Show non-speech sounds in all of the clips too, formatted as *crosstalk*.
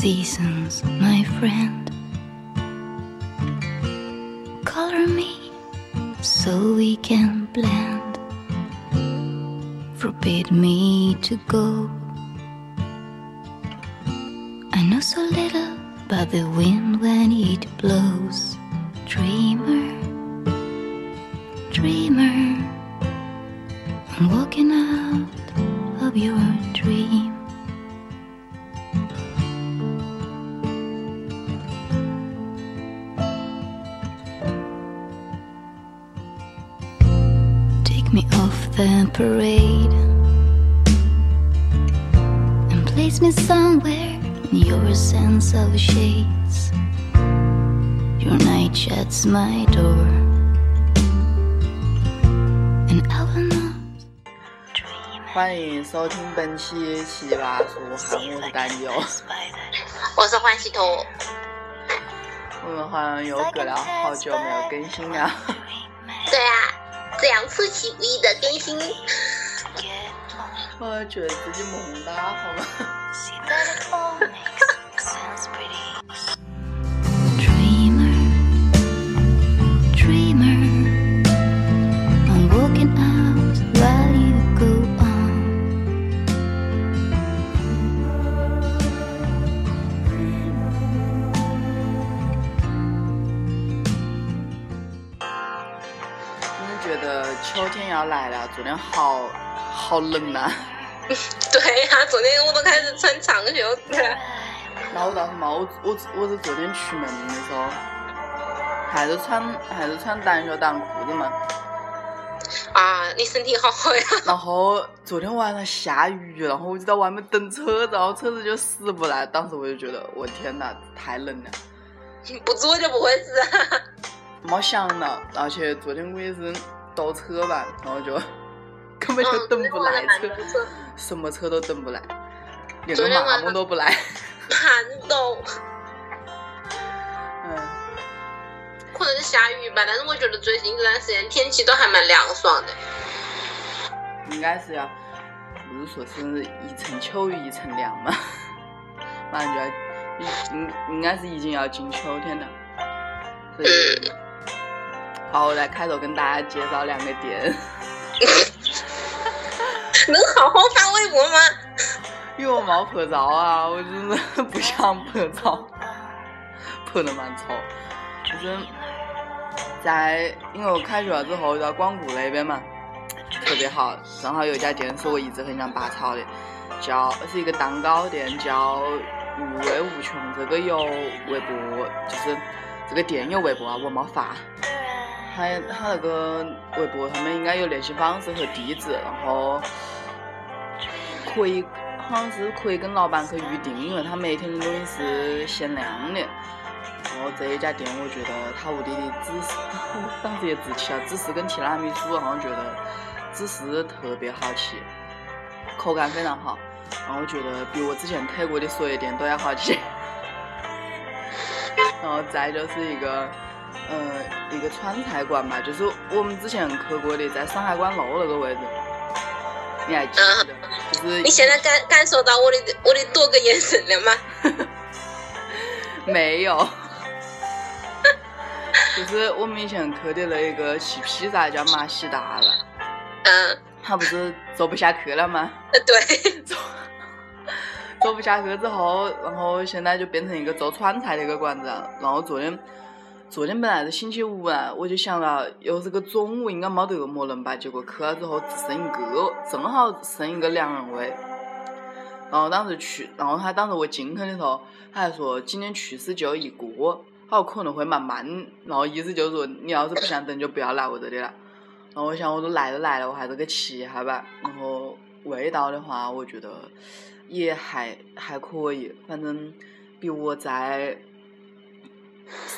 seasons, my friend. Color me so we can blend. Forbid me to go. I know so little about the wind when it blows. Parade and place me somewhere in your sense of shades. Your night shuts my door, and I will not 欢迎收听本期奇葩说，喊我是丹友。我是欢喜头，我们好像有隔了好久没有更新了。出其不意的更新，我觉得自己萌哒，好吗？*laughs* *laughs* 要来了，昨天好好冷呐、*laughs* 对呀、昨天我都开始穿长袖子了。然后我倒是嘛，我我我是昨天出门的时候，还是穿还是穿短袖短裤的嘛。啊，你身体好好呀！然后昨天晚上下雨，然后我就在外面等车子，然后车子就死不来。当时我就觉得，我天呐，太冷了，*laughs* 不做就不会死啊。没想到。而且昨天我也是倒车吧，然后就 *laughs* 根本就等不来车，车，什么车都等不来，连个麻天晚上木都不来。*laughs* 盘斗，嗯，可能是下雨吧。但是我觉得最近这段时间天气都还蛮凉爽的。应该是要，不是说是一层秋雨一层凉嘛，*laughs* 马上就要，应应该是已经要进秋天了。所以，好，我来开头跟大家介绍两个点，*laughs* 能好好发微博吗？因为我没拍照啊，我真的 *laughs* 不想拍照，拍的蛮丑。就是在因为我开学了之后在光谷那边嘛，特别好，正好有一家店是我一直很想拔草的，叫是一个蛋糕店，叫无味无穷。这个有微博，就是这个店有微博啊，我没发。他他那个微博上面应该有联系方式和地址，然后可以好像是可以跟老板去预定，因为他每天的东西是限量的。然后这一家店，我觉得他屋里的芝士，当时也自气了，芝士跟提拉米苏，好像觉得芝士特别好吃，口感非常好，然后我觉得比我之前推过的所有店都要好吃。*laughs* 然后再就是一个，呃，一个川菜馆吧，就是我们之前去过的，在上海关路那个位置，你还记得？就是你现在感感受到我的我的多个眼神了吗？*laughs* 没有，就是我们以前去的那一个吃披萨叫马西达了，嗯，他不是做不下去了吗？呃对，*laughs* 做做不下去之后，然后现在就变成一个做川菜的一个馆子了。然后昨天昨天本来是星期五啊，我就想了又是个中午，应该没得么人吧。结果去了之后只剩一个，正好剩一个两人位。然后当时去，然后他当时我进去的时候，他还说今天去是就一个，他说可能会蛮慢，然后意思就是说你要是不想等就不要来我这里了。然后我想我都来都来了，我还是去吃一下吧。然后味道的话，我觉得也还还可以，反正比我在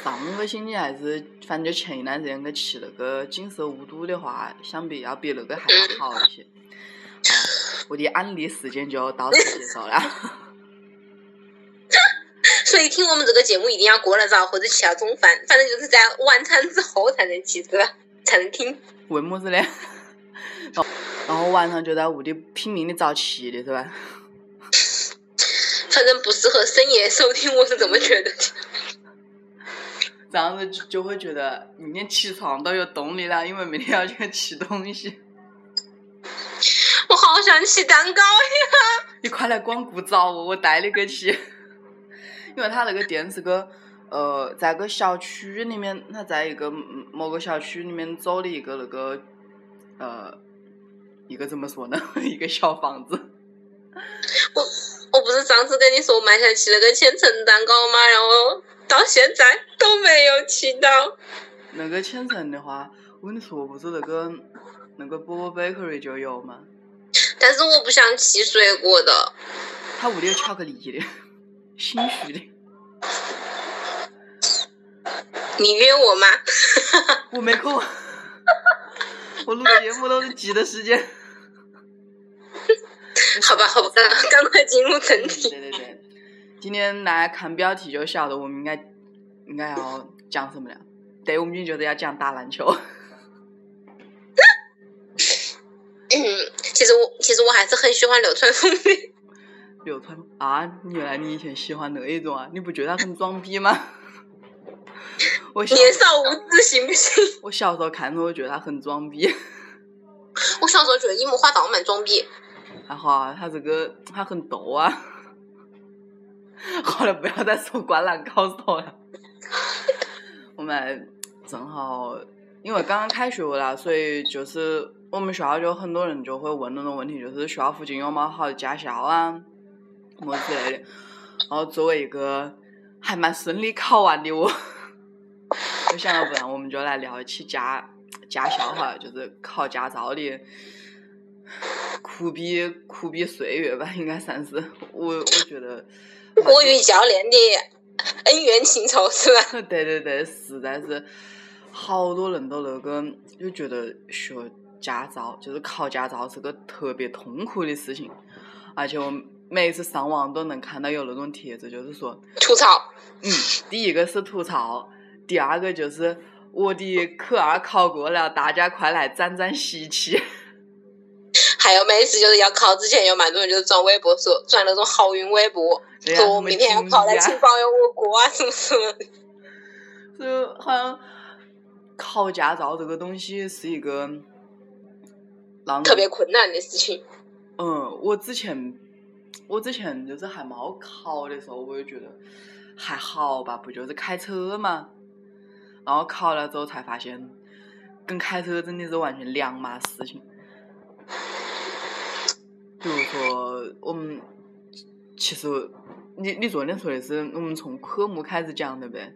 上个星期还是反正就前一段时间去吃那个锦瑟无都的话，相比要比那个还要好一些。好，我的安利时间就到此结束了。*laughs* 所以听我们这个节目一定要过了早或者吃下中饭，反正就是在晚餐之后才能吃，是吧？才能听。为么子呢？然后然后晚上就在屋里拼命的找吃的，是吧？反正不适合深夜收听，我是这么觉得的。这样子就就会觉得明天起床都有动力了，因为明天要去吃东西。我好想吃蛋糕呀！你快来光顾找我，我带你去。因为他那个店是个呃，在个小区里面，他在一个某个小区里面租的一个那个呃，一个怎么说呢？*laughs* 一个小房子。我我不是上次跟你说买下去那个千层蛋糕吗？然后到现在都没有吃到。那个千层的话，我跟你说，不是那个那个波波 bakery 就有吗？但是我不想吃水果的。他屋里有巧克力的，心虚的。你约我吗？*laughs* 我没空。我录节目都是挤的时间。*laughs* 好吧，好吧，赶快进入正题。对对对，今天大家看标题就晓得我们应该应该要讲什么了。对，我们今天就是要讲打篮球。*laughs* 嗯，其实我其实我还是很喜欢流川枫的。*laughs* 流川啊，原来你以前喜欢那一种啊？你不觉得他很装逼吗？*laughs* 我年少无知，行不行？我小时候看着，我觉得他很装逼。我小时候觉得樱木花道蛮装逼。还好啊，他这个他很逗啊。*laughs* 好了，不要再说《灌篮高手》了。*laughs* 我们正好因为刚刚开学了，所以就是我们学校就很多人就会问那种问题，就是学校附近有没好的驾校啊，么之类的。然后作为一个还蛮顺利考完的我，我想要不然我们就来聊一起驾驾校哈，就是考驾照的。苦逼苦逼岁月吧，应该算是我我觉得。我与教练的恩怨情仇是吧？对 *laughs* 对对，实在是好多人都那个就觉得学驾照就是考驾照是个特别痛苦的事情，而且我每次上网都能看到有那种帖子，就是说吐槽。嗯，第一个是吐槽，第二个就是我的科二考过了，大家快来沾沾喜气。还有每次就是要考之前，有蛮多人就是转微博说转那种好运微博，说我明天要考了，请保佑我过啊什么什么的。*laughs* 就好像考驾照这个东西是一个特别困难的事情。嗯，我之前我之前就是还没考的时候，我就觉得还好吧，不就是开车嘛。然后考了之后才发现，跟开车真的是完全两码事情。比如说，我们其实你你昨天说的是我们从科目开始讲，对不对？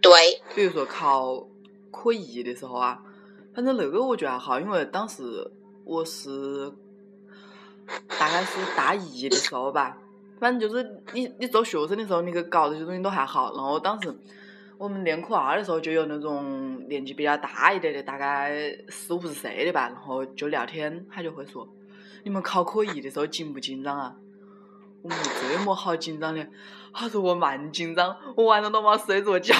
对。比如说考科一的时候啊，反正那个我觉得还好，因为当时我是大概是大一的时候吧，反正就是你你做学生的时候，你去搞这些东西都还好。然后当时我们练科二的时候，就有那种年纪比较大一点的，大概四五十岁的吧，然后就聊天，他就会说。你们考科一的时候紧不紧张啊？我们这么好紧张的，他说我蛮紧张，我晚上都没睡着觉。*laughs*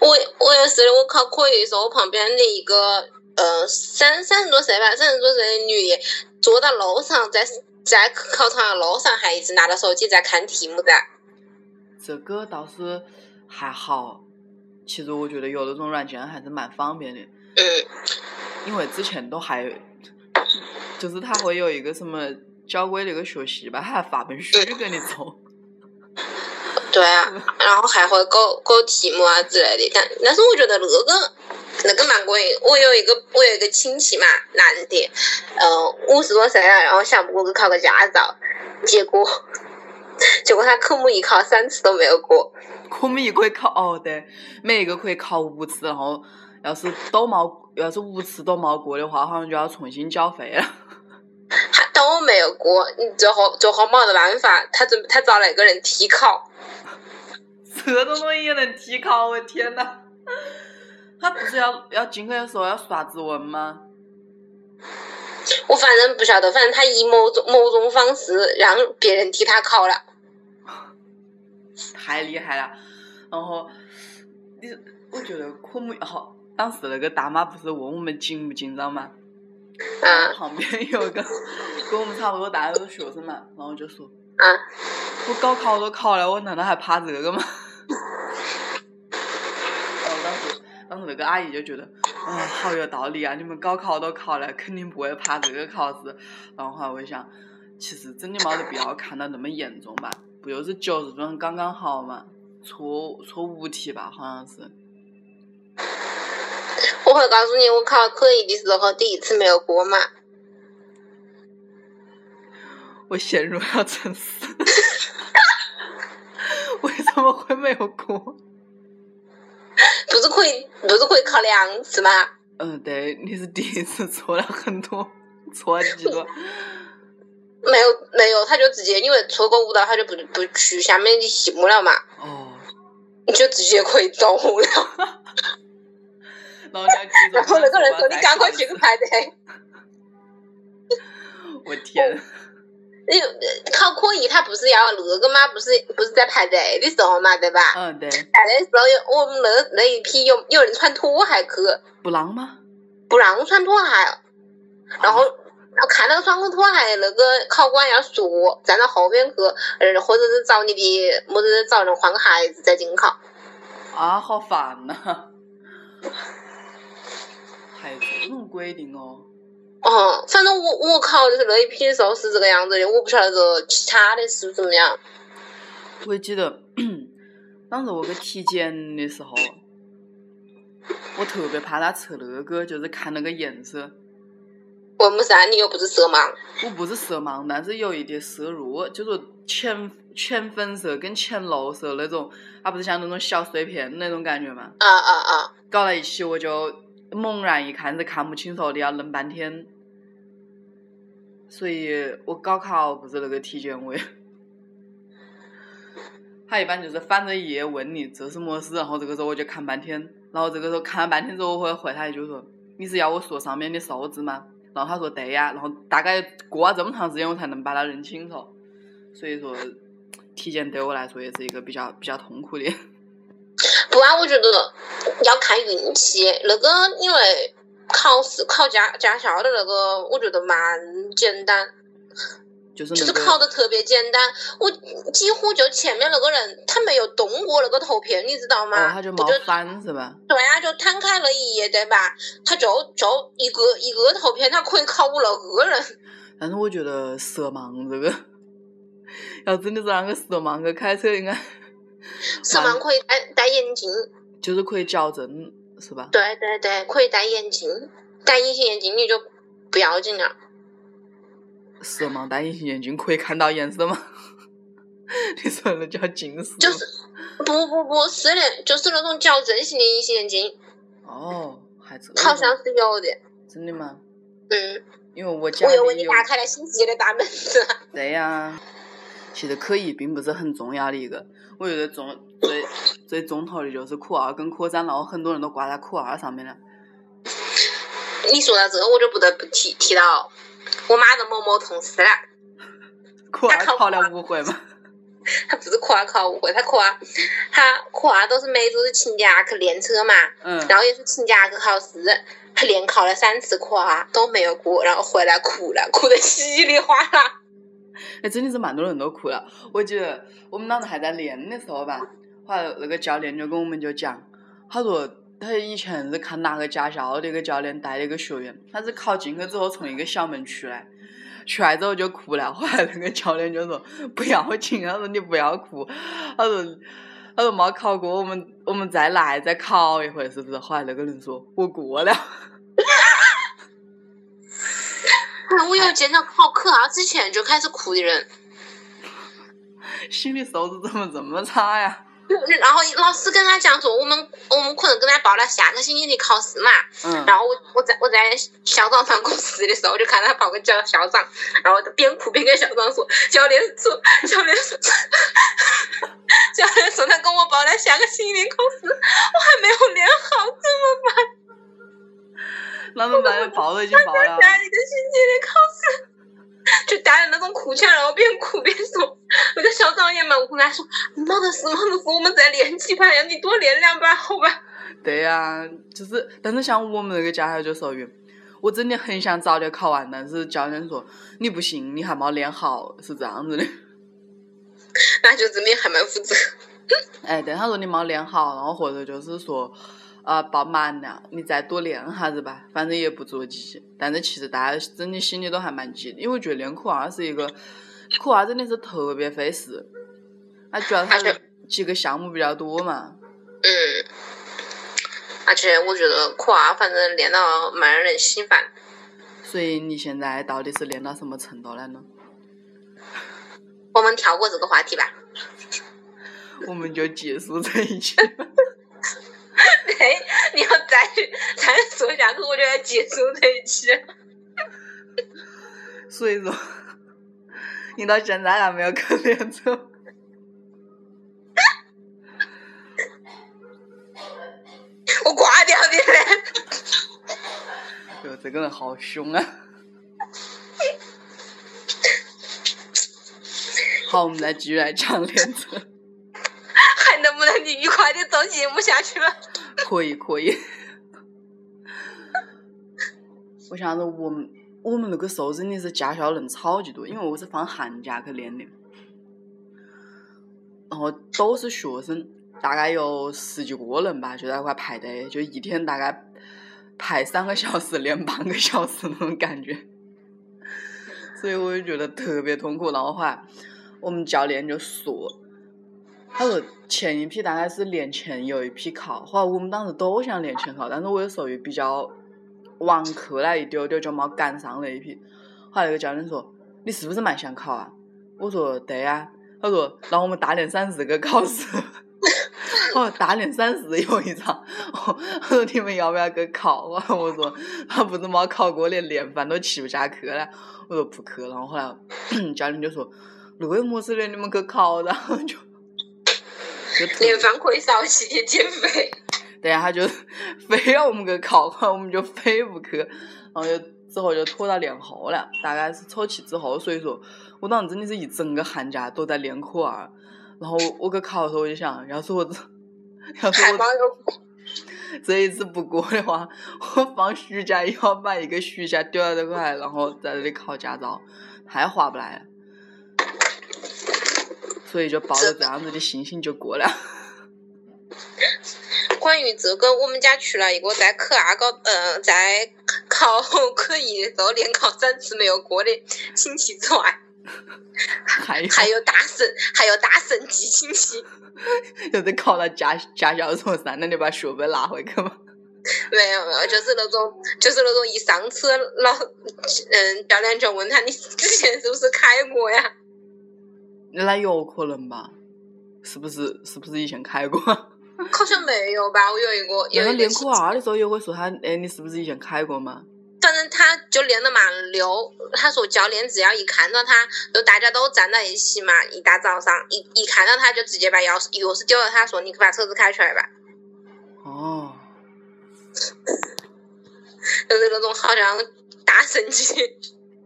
我我也是的，我考科一的时候，我旁边的一个呃三三十多岁吧，三十多岁的女的，坐到路上，在在考场的路上，还一直拿着手机在看题目的。这个倒是还好，其实我觉得有那种软件还是蛮方便的。嗯。因为之前都还。就是他会有一个什么交规那个学习吧，他还发本书给你做。*laughs* 对啊，然后还会搞搞题目啊之类的。但但是我觉得那个那个蛮过瘾。我有一个我有一个亲戚嘛，男的，嗯，五十多岁了，然后想不过去考个驾照，结果 *laughs* 结果他科目一考三次都没有过。科目一可以考哦，对，每一个可以考五次，然后要是都没，要是五次都没过的话，好像就要重新缴费了。他都没有过，你最后最后没得办法，他准他找了 *laughs* 一个人替考。这种东西也能替考？我天呐！*laughs* 他不是要要进去的时候要刷指纹吗？我反正不晓得，反正他以某种某种方式让别人替他考了。*laughs* 太厉害了！然后你，我觉得科目好，当时那个大妈不是问我们紧不紧张吗？嗯旁边有一个 *laughs* 跟我们差不多大的学生嘛，然后就说嗯，我高考都考了，我难道还怕这个吗？*laughs* 然后当时当时那个阿姨就觉得，啊、好有道理啊！你们高考都考了，肯定不会怕这个考试。然后后来我就想，其实真的没得必要看到那么严重吧，不就是九十分刚刚好嘛，错错五题吧，好像是。我会告诉你，我考科一的时候第一次没有过嘛。我陷入了沉思，*laughs* 为什么会没有过？不是可以，不是可以考两次吗？嗯，对，你是第一次错了很多，错了几个？没有没有，他就直接因为错过舞蹈，他就不不去下面的题目了嘛，哦，你就直接可以走了。*laughs* 然后那个人说：“你赶快去个排队。*laughs* 我天！”你考科一他不是要那个吗？不是不是在排队的时候嘛，对吧？嗯，对，排队的时候有我们那那一批有有人穿拖鞋去，不让吗？不让穿拖鞋，然后。然后看到穿个拖鞋，那个考官要说站到后边去，呃，或者是找你的，或者是找人换个鞋子再进考。啊，好烦呐、还有这种规定哦？哦，反正我我考的是那一批的时候是这个样子的，我不晓得这其他的是怎么样。我记得当时我去体检的时候，我特别怕他测那个，就是看那个颜色。为么啥？你又不是色盲？我不是色盲，但是有一点色弱，就是浅浅粉色跟浅绿色那种，它不是像那种小碎片那种感觉嘛？啊啊啊！搞在一起我就猛然一看是看不清楚的，要愣半天。所以我高考不是那个体检委，*laughs* 他一般就是反着一页问你这是么事，然后这个时候我就看半天，然后这个时候看了半天之后，我会回他一句说你是要我说上面的数字吗？然后他说对呀，然后大概过了这么长时间我才能把它认清楚，所以说体检对我来说也是一个比较比较痛苦的。不啊，我觉得要看运气。那个因为考试考驾驾校的那个，我觉得蛮简单，就是就是考的特别简单。我几乎就前面那个人他没有动过那个图片，你知道吗？哦，他就我没翻是吧？对啊，就摊开了一页，对吧？他就就一个一个图片，他可以考五六个人。但是我觉得色盲这个，*laughs* 要真的是那个色盲去开车，应该色盲可以戴戴眼镜，就是可以矫正，是吧？对对对，可以戴眼镜，戴隐形眼镜你就不要紧了。色盲戴隐形眼镜可以看到颜色吗？*laughs* 你说那叫近视？就是不不不是的，就是那种矫正型的隐形眼镜，哦，还这好像是有的。真的吗？嗯，因为我家我又为你打开了新世界的大门子。对呀。其实科一并不是很重要的一个，我觉得重最最重头的就是科二跟科三，然后很多人都挂在科二上面了。你说到这个，我就不得不提提到我妈的某某同事了。科二他考考了五回吗？他不是科二考五回，他科二，他科二都是每周都请假去练车嘛，嗯，然后也是请假去考试，他连考了三次科二都没有过，然后回来哭了，哭得稀里哗啦。哎，*laughs* 真的是蛮多人都哭了。我记得我们当时还在练的时候吧，后来那个教练就跟我们就讲，他说他以前是看哪个驾校的一个教练带的一个学员，他是考进去之后从一个小门出来，出来之后就哭了。后来那个教练就说不要紧，他说你不要哭，他说他说没考过，我们我们再来再考一回，是不是？后来那个人说我过了。*laughs* 我有见到考科二之前就开始哭的人，心理素质怎么这么差呀？然后老师跟他讲说，我们我们可能跟他报了下个星期的考试嘛，嗯，然后我我在我在校长办公室的时候，我就看他报个教校长，然后边哭边跟校长说，教练说教练说 *laughs* 教练说他跟我报了下个星期的考试，我还没有练好，怎么办？*laughs* 那怎么办？报都已经报了。下一个星期的考试，就带着那种哭腔，然后边哭边说，那个校长也蛮无奈，说没得事，没得事，我们再练几盘呀，你多练两把好吧？对呀、就是，但是像我们那个驾校就属于，我真的很想早点考完，但是教练说你不行，你还没练好，是这样子的。*laughs* 那就证明还蛮负责。哎，对，他说你没练好，然后或者就是说，呃，报满了，你再多练哈子吧，反正也不着急。但是其实大家真的心里都还蛮急的，因为我觉得练科二是一个，科二真的是特别费事。啊，主要它几个项目比较多嘛。嗯。而且我觉得科二反正练到蛮让人心烦。所以你现在到底是练到什么程度了呢？*laughs* 我们跳过这个话题吧。*laughs* 我们就结束这一期。*laughs* *laughs* 对，你要再再说下去，我就要结束这一期。所以说，你到现在还没有去练走。我挂掉你嘞！*laughs* 哟，*laughs* 这个人好凶啊！好，我们再继续来讲练车。还能不能你愉快的做节目下去了？可以，可以。我想着我们我们那个时候真的是驾校人超级多，因为我是放寒假去练的，然后都是学生，大概有十几个人吧，就在那块排队，就一天大概排三个小时，练半个小时那种感觉，所以我就觉得特别痛苦。然后后来我们教练就说。他说前一批大概是年前有一批考，后来我们当时都想年前考，但是我有时候又比较晚去了一丢丢，就没赶上那一批。后来那个教练说：“你是不是蛮想考啊？”我说：“对呀。”他说：“让我们大连三十个考试。*laughs* ”哦，大连三十有一场。他说：“你们要不要去考？”我说：“他不是没考过，连练饭都吃不下去了。”我说：“不去。”然后后来 *clears throat* 教练就说：“那个么事的，你们去考。”然 *laughs* 后就。练饭可以少气减肥。*laughs* 对呀，他就 *laughs* 非要我们去考，我们就非不去，然后就之后就拖到年后了，大概是初七之后，所以说我当时真的是一整个寒假都在练科二，然后我去考的时候我就想，要是我这，要是我 *laughs* 这一次不过的话，我放暑假也要把一个暑假丢在这块，然后在这里考驾照，太划不来了。所以就抱着这样子的心情就过了。*laughs* 关于这个，我们家去了一个在科二高，呃，在考科一的时候连考三次没有过的亲戚之外，*laughs* 还还有大神，还有大神级亲戚。就是考了驾驾校时候，三年你把学费拿回去吗？*laughs* 没有没有，就是那种，就是那种一上车，老嗯，教练就问他你之前是不是开过呀？那有可能吧？是不是？是不是以前开过？*laughs* 好像没有吧。我有一个，有个练科二的时候也会说他，哎，你是不是以前开过嘛？反正他就练得蛮溜。他说教练只要一看到他，就大家都站在一起嘛，一大早上一一看到他就直接把钥匙钥匙丢了，他说你把车子开出来吧。哦。就是那种好像大神级。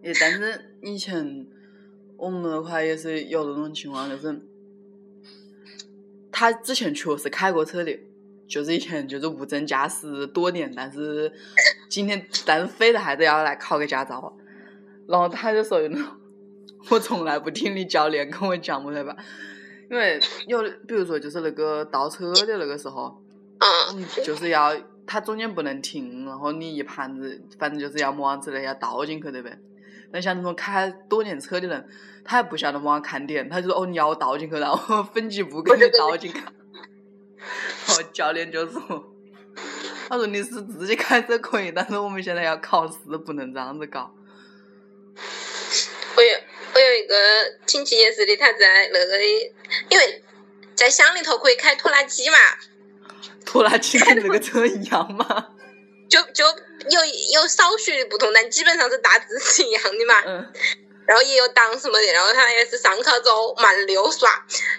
诶，但是以前。我们那块也是有这种情况，就是他之前确实开过车的，就是以前就是无证驾驶多年，但是今天但是非得还是要来考个驾照，然后他就说那种，我从来不听你教练跟我讲不对吧？因为有比如说就是那个倒车的那个时候，嗯，就是要他中间不能停，然后你一盘子反正就是要么子的要倒进去对不对？那像那种开多年车的人，他还不晓得往看点，他就说：“哦，你要我倒进去，然后分几步给你倒进去。*laughs* ”然后教练就说：“他说你是自己开车可以，但是我们现在要考试，不能这样子搞。”我有我有一个亲戚也是的，他在那个，因为在乡里头可以开拖拉机嘛。拖拉机跟那个车一样吗？*laughs* 就就。有有少许的不同，但基本上是大致是一样的嘛。嗯。然后也有档什么的，然后他也是上课之后慢溜耍。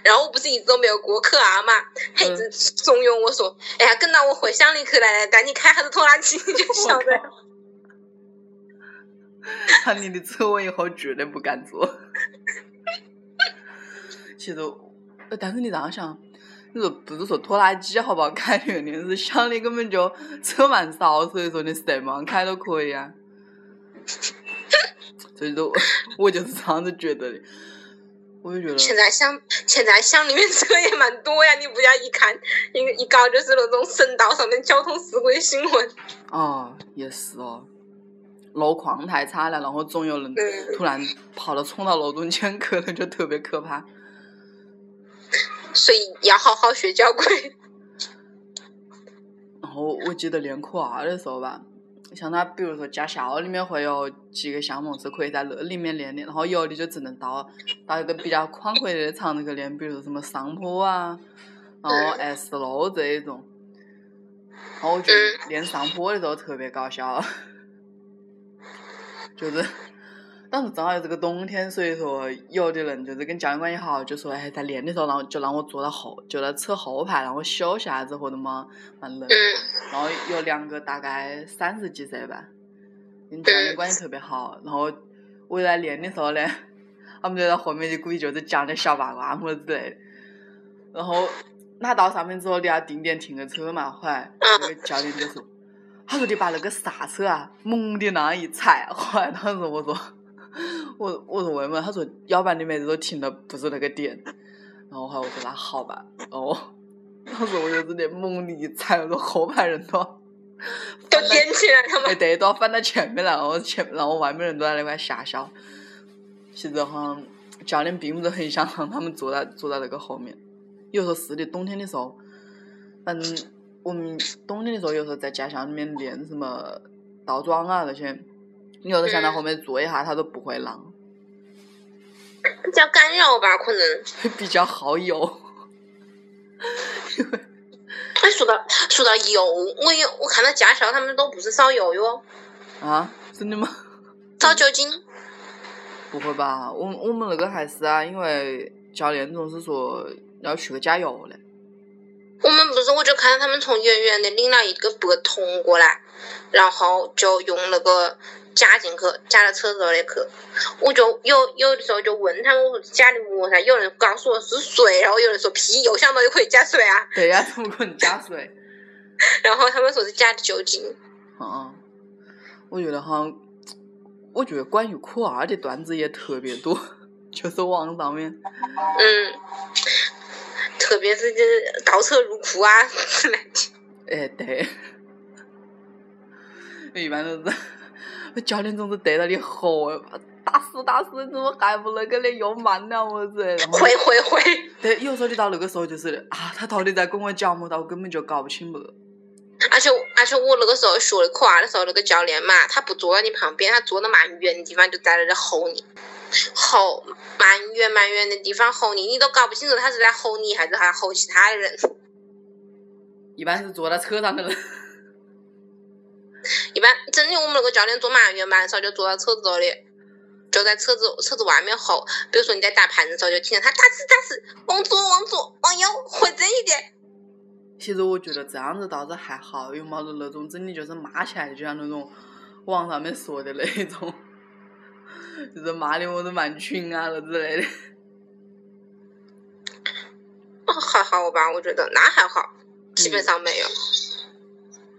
然后我不是一直都没有过科二嘛，他一直怂恿我说：“哎呀，跟到我回乡里去来带你开下子拖拉机，你就晓得。”看你的车，我以后绝对不敢坐。*laughs* 其实，但是你这样想。你说不是说拖拉机好不好开的原因是乡里根本就车蛮少，所以说你什么开都可以啊。所以说，我就是这样子觉得的。我就觉得现在乡现在乡里面车也蛮多呀，你不要一看一一搞就是那种省道上面交通事故的新闻。哦，也是哦，路况太差了，然后总有人嗯突然跑到冲到路中间去了，就特别可怕。所以要好好学交规。*laughs* 然后我记得练科二的时候吧，像他比如说驾校里面会有几个项目是可以在那里面练的，然后有的就只能到到一个比较宽阔的场子去练，比如说什么上坡啊，然后 S 路这一种。然后我觉得练上坡的时候特别搞笑，*laughs* 就是当时正好又是个冬天，所以说有的人就是跟教练关系好，就说哎在练的时候，然后就让我坐到后，就在车后排，让我休息下子或者嘛蛮冷。嗯然后有两个大概三十几岁吧，跟教练关系特别好。然后我在练的时候呢，*laughs* 他们就在后面就故意就是讲点小八卦么之类的。然后拿到上面之后，你要定点停个车嘛，后来那个教练就说：“他说你把那个刹车啊猛的那样一踩。”后来当时我说：“ *laughs* 我 *laughs* 我说为什么？”他说：“要不然你每次都停的不是那个点。”然后后来我说：“那好吧。”哦。当时我就直接猛力一踩，我说后排人都 *laughs* 都颠起来他们？哎对，都要翻到前面来，然后前然后外面人都在那块瞎笑。其实好像教练并不是很想让他们坐在坐在那个后面。有时候是的，冬天的时候，反正我们冬天的时候有时候在驾校里面练什么倒桩啊那些，你有的想在后面坐一下，他都不会浪，比较干扰吧，可能。*laughs* 比较耗油。哎，说到说到油，我有我看到驾校他们都不是烧油哟，啊，真的吗？烧酒精。不会吧？我我们那个还是啊，因为教练总是说要去个加油的。我们不是，我就看到他们从远远的领了一个白桶过来，然后就用那个加进去，加到车子里去。我就有有的时候就问他们，我说加的么噻？有人告诉我是水，然后有人说屁，又想到又可以加水啊。对呀、怎么可能加水？*laughs* 然后他们说是加的酒精。嗯，我觉得哈，我觉得关于科二的段子也特别多，*laughs* 就是网上面。嗯，特别是就是倒车入库啊 *laughs* 之类的。哎，对，一般都是 *laughs* 教练总是对着你吼，打死打死，你怎么还不那个的，又慢了么子？会会会，对，有时候你到那个时候就是啊，他到底在跟我讲么？到我根本就搞不清么。而且而且我那个时候学的科二的时候，那个教练嘛，他不坐在你旁边，他坐的蛮远的地方，就在那里吼你，吼蛮远蛮远的地方吼你，你都搞不清楚他是在吼你还是还吼其他的人。一般是坐在车上的人。一般真的我们那个教练坐蛮远蛮少，就坐到车子这里，就在车子车子外面吼。比如说你在打盘的时候，就听见他打死打死，往左往左往右，回正一点。其实我觉得这样子倒是还好，有没得那种真的就是骂起来，就像那种网上面说的那种，*laughs* 就是骂的我都蛮群啊了之类的。哦还好吧，我觉得那还好，基本上没有。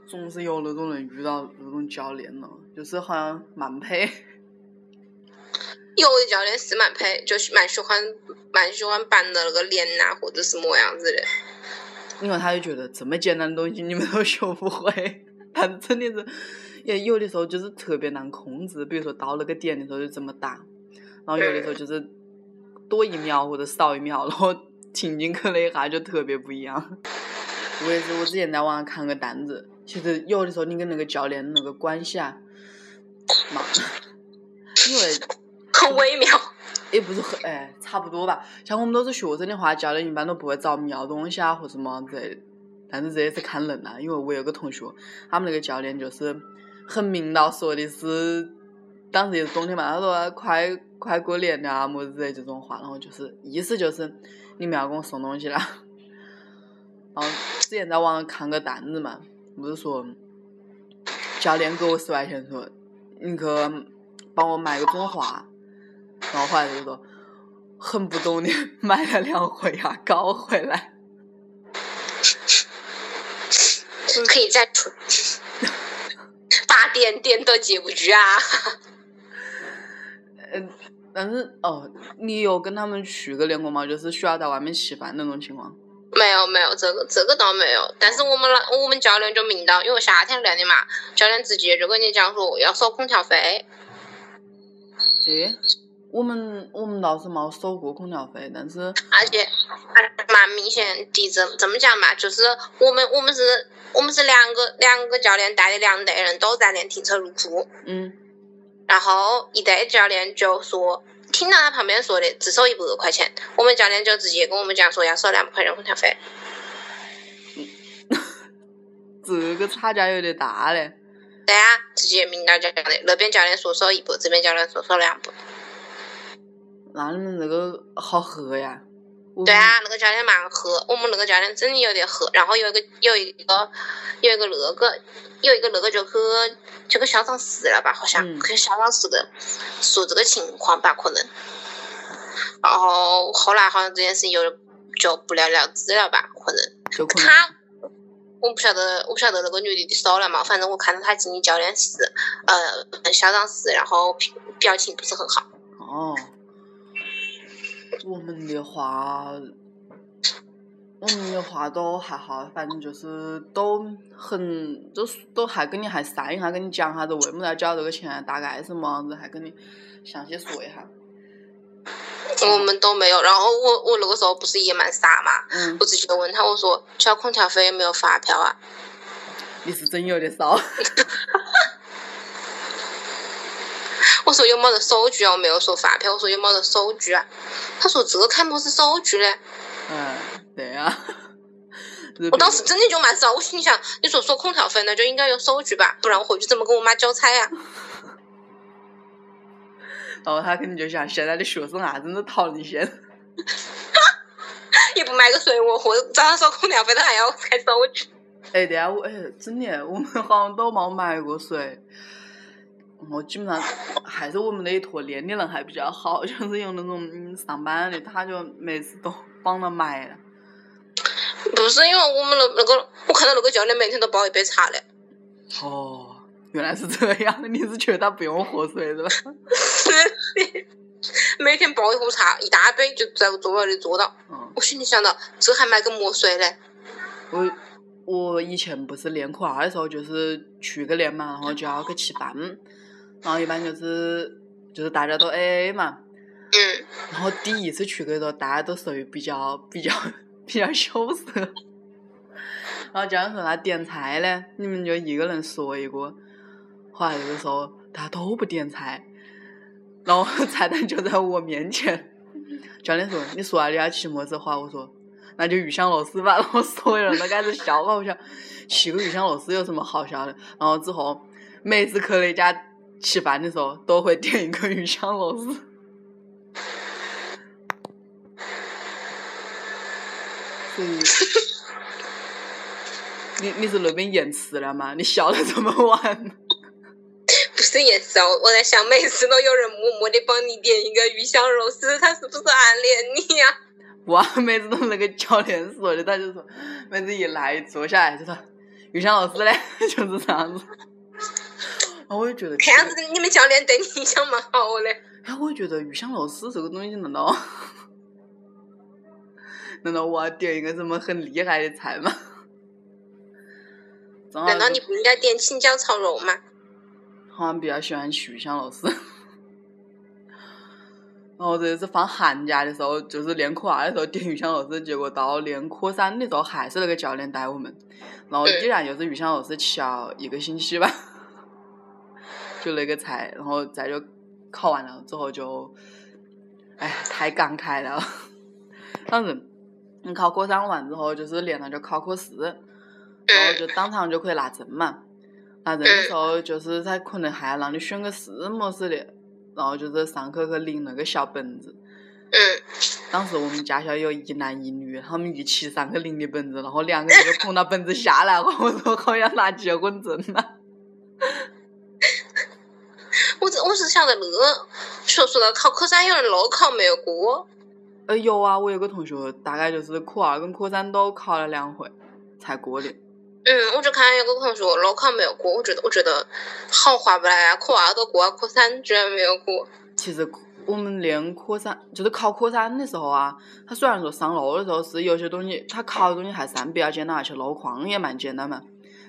总是有那种人遇到那种教练了，就是好像蛮配。*laughs* 有的教练是蛮配，就是蛮喜欢蛮喜欢板的那个脸呐、或者是么样子的。因为他就觉得这么简单的东西你们都学不会，但真的是，也有的时候就是特别难控制，比如说到那个点的时候就怎么打，然后有的时候就是多一秒或者少一秒，然后停进去了一下就特别不一样。*laughs* 我也是，我之前在网上看个单子，其实有的时候你跟那个教练那个关系啊，嘛，因为很微妙。也不是很哎，差不多吧。像我们都是学生的话，教练一般都不会找我们要东西啊或什么之类的。但是这也是看人啦、因为我有个同学，他们那个教练就是很明道说的是，当时也是冬天嘛，他说快快过年了啊么子的这种话，然后就是意思就是你们要给我送东西啦。*laughs* 然后之前在网上看个单子嘛，不是说教练给我十块钱说，你去帮我买个中华。然后后来就说，很不懂的买了两盒牙膏回来，可以再出，八点点都接不住啊！嗯，但是哦，你有跟他们去过练过吗？就是需要在外面吃饭那种情况？没有没有，这个这个倒没有。但是我们老我们教练就明到，因为夏天练的嘛，教练直接就跟你讲说要收空调费。诶，我们我们倒是没收过空调费，但是而且蛮明显的这这么讲嘛，就是我们我们是我们是两个两个教练带的两队人都在练停车入库，嗯，然后一队教练就说听到他旁边说的只收一百块钱，我们教练就直接跟我们讲说要收两百块钱空调费。这个差价有点大嘞。对啊，直接明到教练的，那边教练说收一百，这边教练说收两百。那你们那个好黑呀？我对啊，那个教练蛮黑，我们那个教练真的有点黑。然后有一个有一个有一个那个有一个那个就去就去校长室了吧，好像嗯去校长室的说这个情况吧，可能。然后后来好像这件事情有就不了了之了吧，可能。他我不晓得，我不晓得那个女的的收了嘛，反正我看到她进教练室，呃，校长室，然后表情不是很好。哦。我们的话，我们的话都还好，反正就是都很，就是都还跟你还散一下，跟你讲下子为么子要交这个钱，大概什么样子，还跟你详细说一下。我们都没有，然后我我那个时候不是也蛮傻嘛，嗯我，直接问他，我说交空调费有没有发票啊？你是真有点骚。*laughs* 我说有没得收据啊？我没有说发票，我说有没得收据啊？他说这个看么是收据嘞？嗯，对呀、*laughs* 我当时真的就蛮傻，我心想，你说收空调费那就应该有收据吧，不然我回去怎么跟我妈交差呀、然 *laughs* 后他肯定就想，现在的学生啊，真的讨人嫌。*laughs* 也不买个水我，或者早上收空调费他还要开收据。哎，对啊，我哎，真的，我们好像都没买过水。我基本上还是我们那一坨练的人还比较好，*laughs* 就是有那种嗯上班的，他就每次都帮着买了。不是因为我们那那个，我看到那个教练每天都煲一杯茶嘞。哦，原来是这样，*laughs* 你是觉得他不用喝水是吧？*laughs* 每天煲一壶茶，一大杯就在我桌里坐到。嗯，我心里想到，这还买个墨水嘞？我我以前不是练科二的时候，就是去个练嘛，然后就要去吃饭，然后一般就是就是大家都 A A 嘛，嗯，然后第一次去的时候，大家都属于比较比较比较羞涩。然后教练说他点菜呢，你们就一个人说一个。后来那个时候大家都不点菜，然后菜单就在我面前。教练说：“你说啊，你要吃么子话？”我说：“那就鱼香肉丝吧。*laughs* ”然后所有人都开始笑嘛。我想，吃个鱼香肉丝有什么好笑的？然后之后每次去那家吃饭的时候，都会点一个鱼香肉丝。所以，你你是那边延迟了吗？你笑得这么晚？*laughs* 不是延迟哦，我在想，每次都有人默默的帮你点一个鱼香肉丝，他是不是暗恋你呀、*laughs* 哇，每次都是那个教练说的，他就说，每次一来坐下来就说鱼香肉丝嘞，*laughs* 就是这样子。然后我也觉得，看样子你们教练对你印象蛮好的。哎，我也觉得鱼香肉丝这个东西，难道难道我要点一个什么很厉害的菜吗？*laughs* 难道你不应该点青椒炒肉吗？好像比较喜欢吃鱼香肉丝。然后这一次放寒假的时候，就是练科二的时候点鱼香肉丝，结果到练科三的时候还是那个教练带我们，然后依然就是鱼香肉丝吃了一个星期吧，就那个菜，然后再就考完了之后就，哎，太感慨了。*laughs* 当时你考科三完之后，就是练了就考科四，然后就当场就可以拿证嘛。拿证的时候，就是他可能还要让你选个试模式的，然后就是上课去领那个小本子。嗯，当时我们驾校有一男一女，他们一起上去领的本子，然后两个人就捧到本子下来，我说好像拿结婚证了。我只我只晓得那个说说到考科三，有人路考没有过。呃，有啊，我有个同学，大概就是科二跟科三都考了两回才过的。嗯，我就看有个同学路考没有过，我觉得我觉得好划不来啊！科二都过了，科三居然没有过。其实我们练科三，就是考科三的时候啊，他虽然说上路的时候是有些东西，他考的东西还算比较简单，而且路况也蛮简单嘛，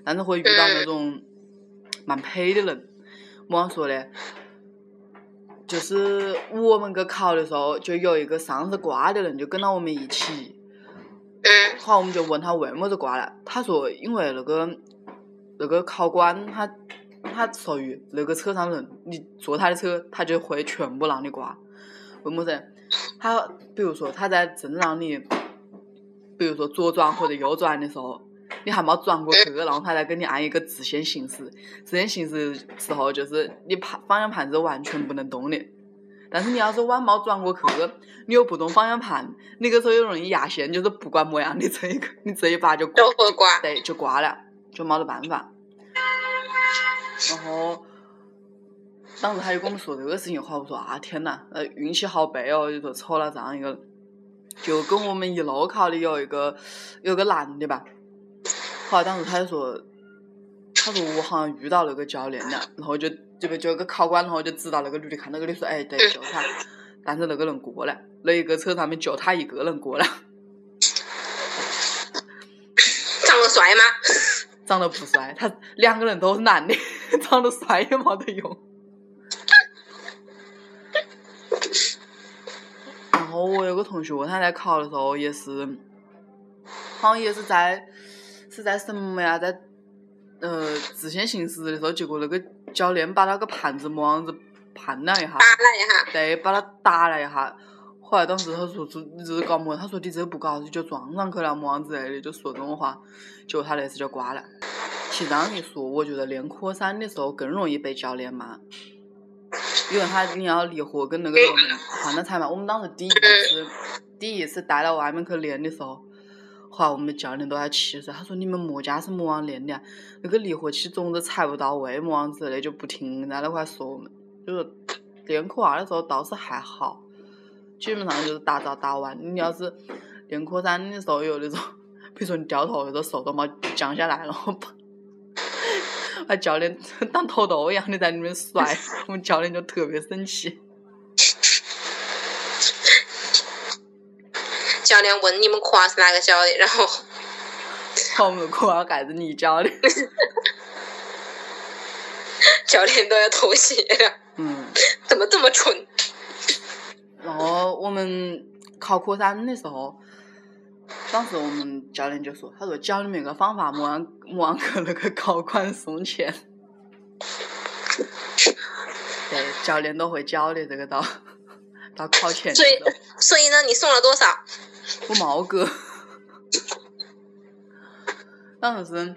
但是会遇到那种蛮配的人。么样说呢？就是我们去考的时候，就有一个上次挂的人就跟到我们一起。嗯。好，我们就问他为么子挂了，他说因为那个那个考官他他属于那个车上人，你坐他的车，他就会全部让你挂。为么子？他比如说他在正让你，比如说左转或者右转的时候，你还没转过去，然后他再给你按一个直线行驶。直线行驶时候就是你盘方向盘是完全不能动的。但是你要是晚没转过去，你又不动方向盘，你个时候又容易压线，就是不管么样，你这一个你这一把就都会挂，对，就挂了，就没得办法。然后当时他就跟我们说这个事情，话我说啊天呐，呃运气好背哦，就说抽了这样一个，就跟我们一路考的有一个有个男的吧，后来当时他就说，他说我好像遇到那个教练了，然后就就被就个考官，然后就知道那个女的看那个的说，哎对，就他，但是那个人过了，那一个车上面就他一个人过了。*laughs* 长得帅吗？*laughs* 长得不帅，他两个人都是男的，*laughs* 长得帅也没得用。然后我有个同学，他在考的时候也是，好像也是在是在什么呀，在呃直线行驶的时候，结果那个教练把那个盘子么样子盘了一下，打了一下，对，把他打了一下。后来当时他说是你这是搞么？他说你这不搞就撞上去了么样之类的，就说这种话，结果他那次就挂了。其实这样一说，我觉得练科三的时候更容易被教练骂，因为他你要离合跟那个换了踩嘛。我们当时第一次第一次带到外面去练的时候，后来我们教练都要气死，他说你们莫家是么样练的，那个离合器总是踩不到位么样子的，就不停在那块说我们。就是练科二的时候倒是还好。基本上就是打早打晚。你要是练科三的时候有那种，比如说你掉头那个手都没降下来，然后把把教练 *laughs* 当土豆一样的在里面甩，我们教练就特别生气。教练问你们科二是哪个教的，然后 *laughs* 我们科二盖是你教的，*laughs* 教练都要吐血了。嗯。怎么这么蠢？然后我们考科三的时候，当时我们教练就说：“他说教你们一个方法，莫让莫让给那个考官送钱。”对，教练都会教的这个到到考前。所以，所以呢，你送了多少？我毛哥。当时是，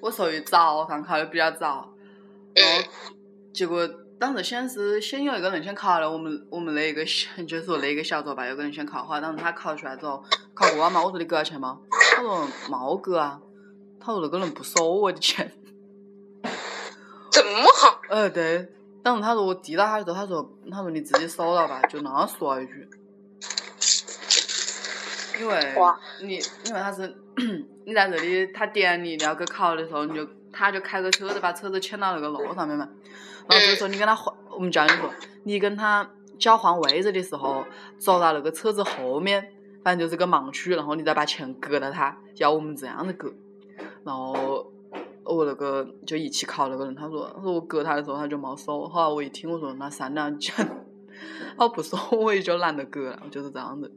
我属于早上考的比较早，然后结果。当时先是先有一个人先考了，我们我们那一个就是说那个小组吧，有个人先考，后来当时他考出来之后，考过了嘛，我说你给了钱吗？他说毛给啊，他说那个人不收我的钱。这么好？呃对，当时他说我递到他的时候，他说他说你自己收了吧，就那样说了一句。因为你因为他是你在这里，他点你你要去考的时候，你就他就开个车子把车子牵到那个路上面嘛。然后比如说你跟他换，我们教你说，你跟他交换位置的时候，走到那个车子后面，反正就是个盲区，然后你再把钱给了他，要我们这样子给。然后我那个就一起考那个人，他说，他说我给他的时候他就没收。后来我一听，我说那三两钱，他 *laughs* 不收我也就懒得割了，就是这样子。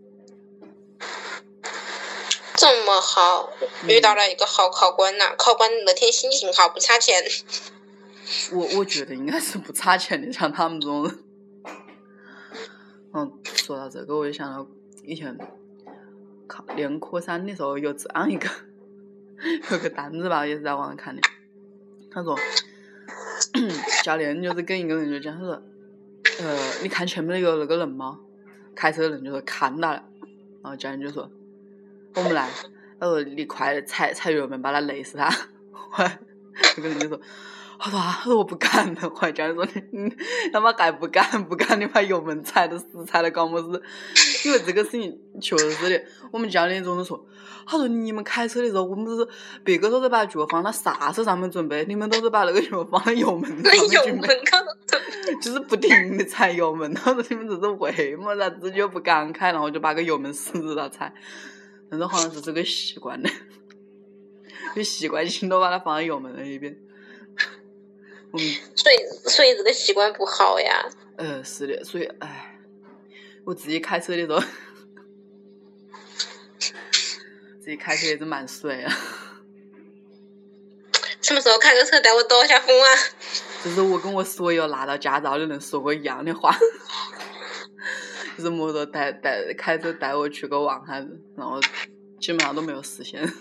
*laughs* 这么好，遇到了一个好考官呐！考官那天心情好，不差钱。我我觉得应该是不差钱的，像他们这种人。嗯，说到这个，我就想到以前考练科三的时候有这样一个 *laughs* 有个单子吧，也是在网上看的。他说，教练就是跟一个人就讲，他说，呃，你看前面那个那个人吗？开车的人就说看到了，然后教练就说，我们来，他说你快踩踩油门把他累死他。*laughs* 那个人就说。他说啊，他说我不干的，我教练说你你他妈还不干不干，你把油门踩的死踩的搞么子？因为这个事情确实是的，我们教练总是说，他说你们开车的时候，我们是别个都是把脚放到刹车上面准备，你们都是把那个脚放在油门上面准备。就是不停的踩油门，他说你们这是为么子自己又不敢开，然后就把个油门死着踩，但是好像是这个习惯的，*laughs* 就习惯性都把它放在油门那一边。嗯，所以所以这个习惯不好呀。呃，是的，所以哎，我自己开车的时候，自己开车也是蛮帅啊。什么时候开个车带我兜一下风啊？就是我跟我所有拿到驾照的人说过一样的话，就是摩托带带开车带我去个玩哈子，然后基本上都没有实现。*laughs*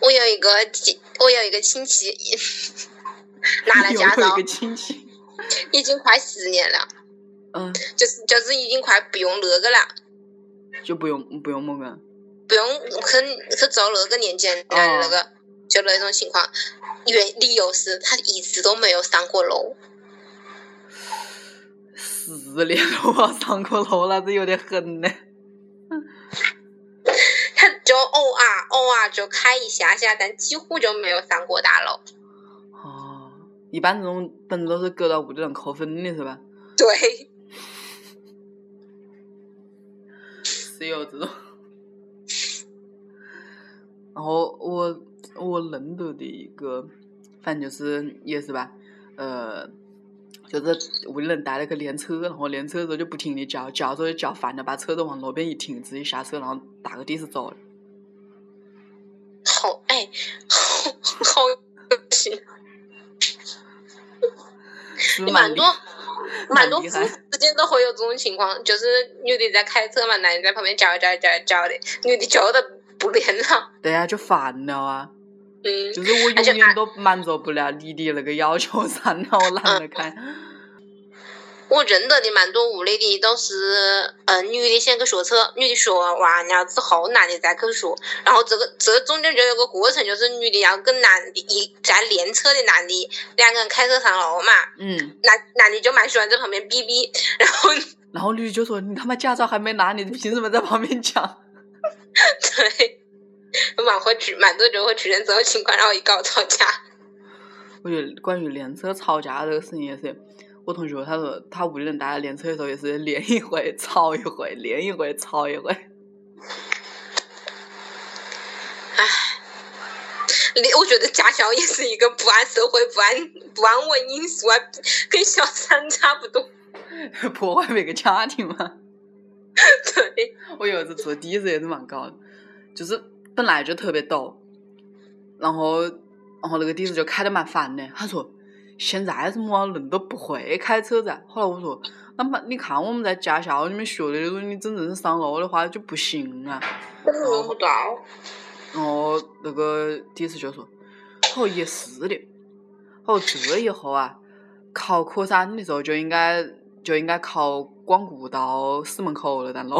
我有一个亲，我有一个亲戚拿了驾照有一个，亲戚，已经快十年了，嗯，就是就是已经快不用那个了，就不用不用么个，不用去去走那个年检的哦那个，就那种情况。原理由是他一直都没有上过楼，十年了我上过楼，那是有点狠呢。他就偶尔偶尔就开一下下，但几乎就没有上过大楼。哦，一般这种本子都是搁到屋里人扣分的是吧？*laughs* 对，是有这种。然后我我认得的一个，反正就是也是吧，呃，就是屋里人带了个练车，然后练车的时候就不停的叫，叫着就叫烦了，把车子往路边一停，自己下车，然后打个的士走了。好哎，好好恶心。是你蛮多蛮多夫妻之间都会有这种情况，就是女的在开车嘛，男的在旁边叫叫叫叫的，女的叫的不练了，对呀、就烦了啊！嗯，就是我永远都满足不了你的那个要求 *laughs* 算了我懒得开。我认得的蛮多屋里的都是，呃，女的先去学车，女的学完了之后，男的再去学，然后这个这个中间就有个过程，就是女的要跟男的一在练车的男的两个人开车上楼嘛，嗯，男男的就蛮喜欢在旁边逼逼，然后然后女的就说：“你他妈驾照还没拿，你凭什么在旁边讲 *laughs* 对，蛮会出蛮多就会出现这种情况，然后一搞吵架。*laughs* ”我觉得关于练车吵架这个事情也是，我同学他说他屋里人带他练车的时候也是练一回吵一回，练一回吵一回。唉，你我觉得驾校也是一个不安社会、不安不安稳因素啊，跟小三差不多。破坏别个家庭嘛。*laughs* 对，我有一次坐的士也是蛮高的，就是本来就特别陡，然后然后那个的士就开得蛮烦的。他说现在怎么人都不会开车噻？后来我说那么你看我们在驾校里面学的，如果你真正上路的话就不行啊。我用不到。然后那个的士就说：“哦，也是的。哦，这以后啊，考科三的时候就应该就应该考光谷到市门口那段路。”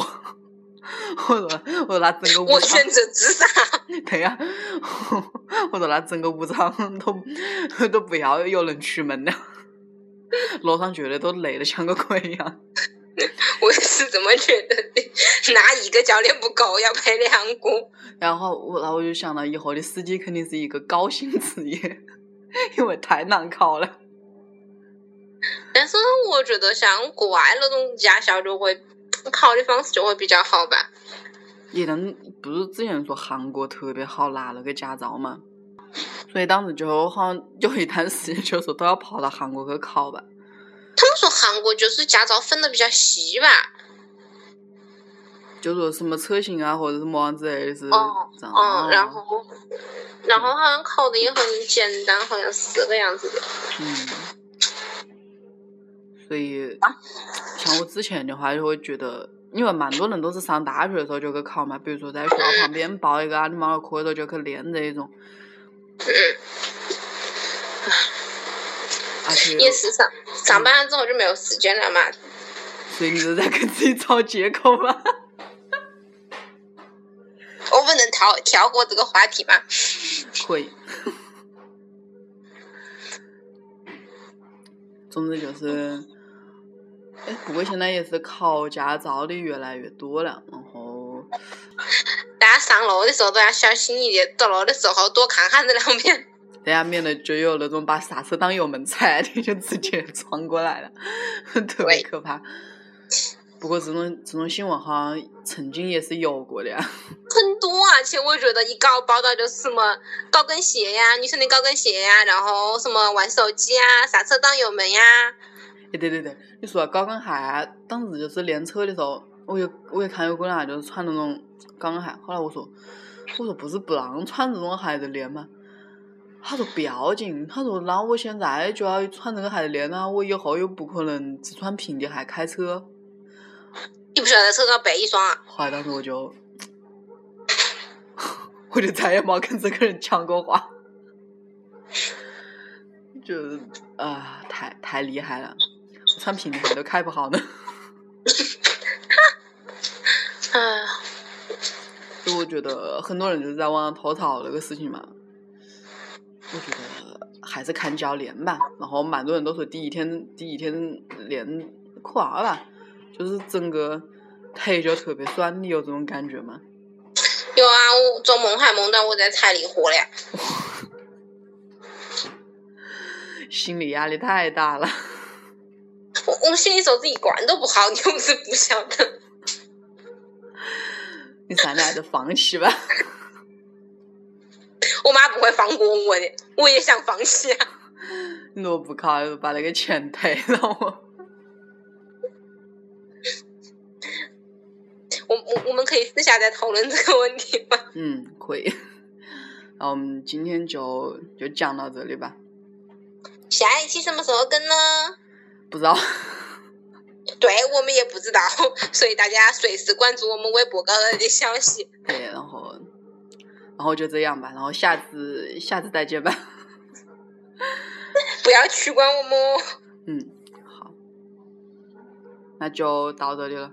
*laughs* 我说：“我说那整个我武场选择自杀。*laughs* 对呀、*laughs* 我说那整个武场都都不要有人出门了，路上觉得都累得像个鬼一样。我也是这么觉得的。那一个教练不够，要配两个。然后我，然后我就想到以后的司机肯定是一个高薪职业，因为太难考了。但是我觉得像国外那种驾校就会考的方式就会比较好吧。也能不是之前说韩国特别好拿那个驾照嘛，所以当时就好像有一段时间就说都要跑到韩国去考吧。他们说韩国就是驾照分的比较细吧？就说什么车型啊，或者是么样之类的是哦这样。嗯，然后然后好像考的也很简单，好像是这个样子的。嗯，所以像我之前的话，就会觉得，因为蛮多人都是上大学的时候就去考嘛，比如说在学校旁边报一个阿里毛课的时候就去练这一种，嗯，也是上上班了之后就没有时间了嘛。所以你是在给自己找借口吗？*laughs* 我不能跳跳过这个话题吗？可以。*laughs* 总之就是，哎，不过现在也是考驾照的越来越多了，然后 *laughs* 大家上路的时候都要小心一点，走路的时候多看看这两边。*laughs* 等下免得就有那种把刹车当油门踩的就直接撞过来了，*laughs* 特别可怕。不过这种这种新闻好像曾经也是有过的呀。很多啊，而且我觉得一搞报道就是什么高跟鞋呀，女生的高跟鞋呀，然后什么玩手机啊，刹车当油门呀。哎，对对对，你说高跟鞋，当时就是练车的时候，我有我也看有个人就是穿那种高跟鞋，后来我说我说不是不让穿这种鞋子练吗？他说不要紧，他说那我现在就要穿这个鞋子练啊，我以后又不可能只穿平底鞋开车。你不晓得在车上备一双啊？后来当时我就，*laughs* 我就再也没跟这个人讲过话，*laughs* 就啊，太太厉害了，我穿平底鞋都开不好呢。*laughs* 啊，就我觉得很多人就是在网上吐槽这个事情嘛，我觉得还是看教练吧。然后蛮多人都说第一天第一天练垮了。就是整个腿就特别酸，你有这种感觉吗？有啊，我做梦还梦到我在踩离合嘞。*laughs* 心理压力太大了。我我心理素质一贯都不好，你又不是不晓得。你算了，还是放弃吧。我妈不会放过我的，我也想放弃啊。你若不考，把那个钱退了我。我我我们可以私下再讨论这个问题吗？嗯，可以。那我们今天就就讲到这里吧。下一期什么时候更呢？不知道。*laughs* 对我们也不知道，所以大家随时关注我们微博高头的消息。对，然后，然后就这样吧，然后下次下次再见吧。*laughs* 不要取关我们。嗯，好，那就到这里了。